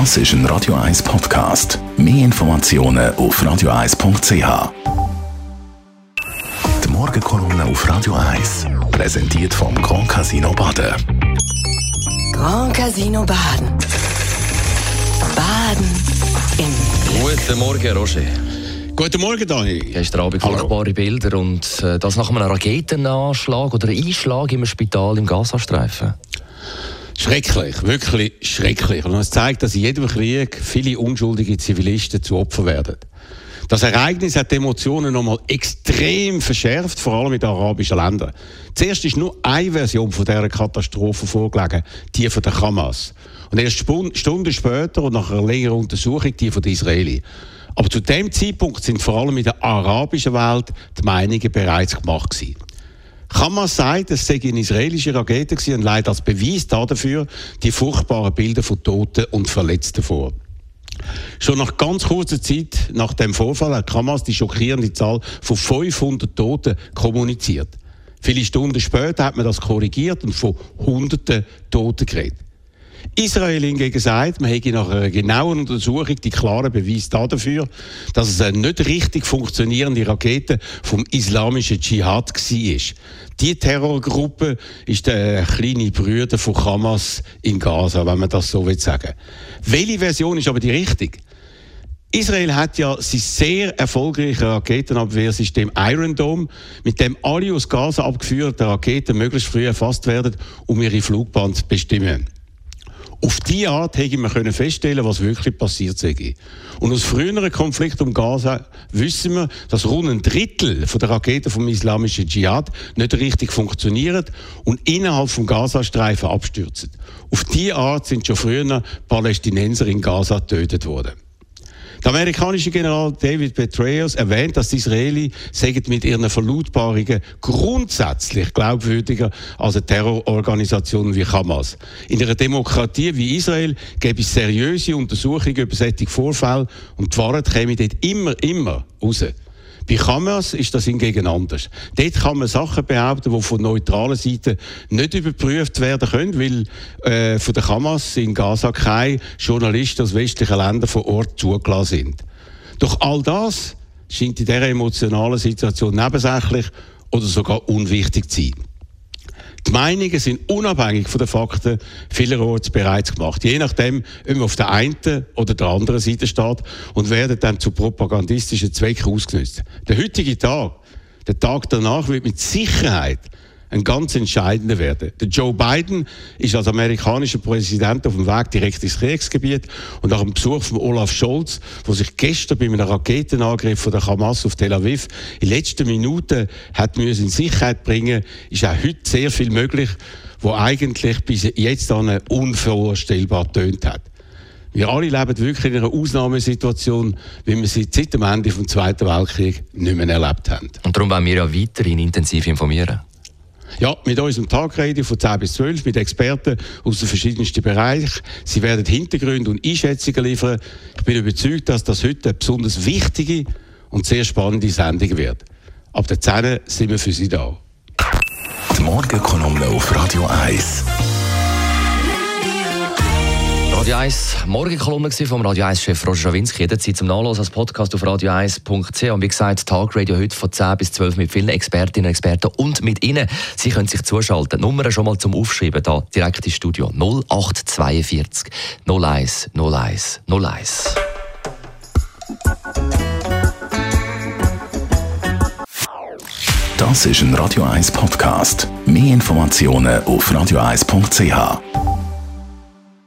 Das ist ein Radio 1 Podcast. Mehr Informationen auf radio1.ch. Die Morgenkolumne auf Radio 1 präsentiert vom Grand Casino Baden. Grand Casino Baden. Baden im Glück. Guten Morgen, Roger. Guten Morgen, Dani. Gestern Abend furchtbare Bilder und äh, das nach einem Raketenanschlag oder Einschlag im Spital im Gazastreifen. Schrecklich, wirklich schrecklich. Und es zeigt, dass in jedem Krieg viele unschuldige Zivilisten zu Opfer werden. Das Ereignis hat die Emotionen nochmal extrem verschärft, vor allem in den arabischen Ländern. Zuerst ist nur eine Version von dieser Katastrophe vorgelegen, die von der Hamas. Und erst Stunden später und nach einer längeren Untersuchung die von den Israelis. Aber zu dem Zeitpunkt sind vor allem in der arabischen Welt die Meinungen bereits gemacht gewesen. Hamas sagt, es sei eine israelische Rakete gewesen und leitet als Beweis dafür die furchtbaren Bilder von Toten und Verletzten vor. Schon nach ganz kurzer Zeit nach dem Vorfall hat Hamas die schockierende Zahl von 500 Toten kommuniziert. Viele Stunden später hat man das korrigiert und von Hunderten Toten geredet. Israel hingegen sagt, man hätte nach einer genauen Untersuchung die klaren Beweise dafür, dass es eine nicht richtig funktionierende Rakete vom islamischen Dschihad war. Die Terrorgruppe ist der kleine Bruder von Hamas in Gaza, wenn man das so will sagen. Welche Version ist aber die richtige? Israel hat ja sein sehr erfolgreiches Raketenabwehrsystem Iron Dome, mit dem alle aus Gaza abgeführten Raketen möglichst früh erfasst werden, um ihre Flugbahn zu bestimmen. Auf diese Art hätte man können feststellen, was wirklich passiert sei. Und aus früheren Konflikten um Gaza wissen wir, dass rund ein Drittel der Raketen vom islamischen Dschihad nicht richtig funktionieren und innerhalb vom Gazastreifen abstürzen. Auf diese Art sind schon früher Palästinenser in Gaza getötet worden. Der amerikanische General David Petraeus erwähnt, dass die Israelis sagen mit ihren Verlautbarungen grundsätzlich glaubwürdiger als eine Terrororganisation wie Hamas. In einer Demokratie wie Israel gäbe es seriöse Untersuchungen über solche Vorfälle und die Wahrheit käme dort immer, immer raus. Bei Hamas ist das hingegen anders. Dort kann man Sachen behaupten, die von neutraler Seite nicht überprüft werden können, weil äh, von der Hamas in Gaza keine Journalisten aus westlichen Ländern vor Ort zugelassen sind. Doch all das scheint in dieser emotionalen Situation nebensächlich oder sogar unwichtig zu sein. Die Meinungen sind unabhängig von den Fakten vielerorts bereits gemacht. Je nachdem, ob man auf der einen oder der anderen Seite steht und werden dann zu propagandistischen Zwecken ausgenutzt. Der heutige Tag, der Tag danach, wird mit Sicherheit ein ganz entscheidender werden. Der Joe Biden ist als amerikanischer Präsident auf dem Weg direkt ins Kriegsgebiet und nach dem Besuch von Olaf Scholz, der sich gestern bei einem Raketenangriff von der Hamas auf Tel Aviv in letzten Minuten hat in Sicherheit bringen, ist auch heute sehr viel möglich, wo eigentlich bis jetzt an unvorstellbar tönt hat. Wir alle leben wirklich in einer Ausnahmesituation, wie wir sie seit dem Ende des Zweiten Weltkriegs nicht mehr erlebt haben. Und darum wollen wir ja weiterhin intensiv informieren. Ja, mit unserem Tagradio von 10 bis 12 mit Experten aus den verschiedensten Bereichen. Sie werden Hintergründe und Einschätzungen liefern. Ich bin überzeugt, dass das heute eine besonders wichtige und sehr spannende Sendung wird. Ab der 10 sind wir für Sie da. Die Morgenkolumne auf Radio 1. Radio 1 Morgenkolumne vom Radio 1 Chef Roger Schawinski. Jederzeit zum Nachlesen als Podcast auf radio1.ch. Und wie gesagt, Tagradio heute von 10 bis 12 mit vielen Expertinnen und Experten und mit Ihnen. Sie können sich zuschalten. Nummern schon mal zum Aufschreiben da direkt ins Studio 0842 01 01 01. Das ist ein Radio 1 Podcast. Mehr Informationen auf radio1.ch.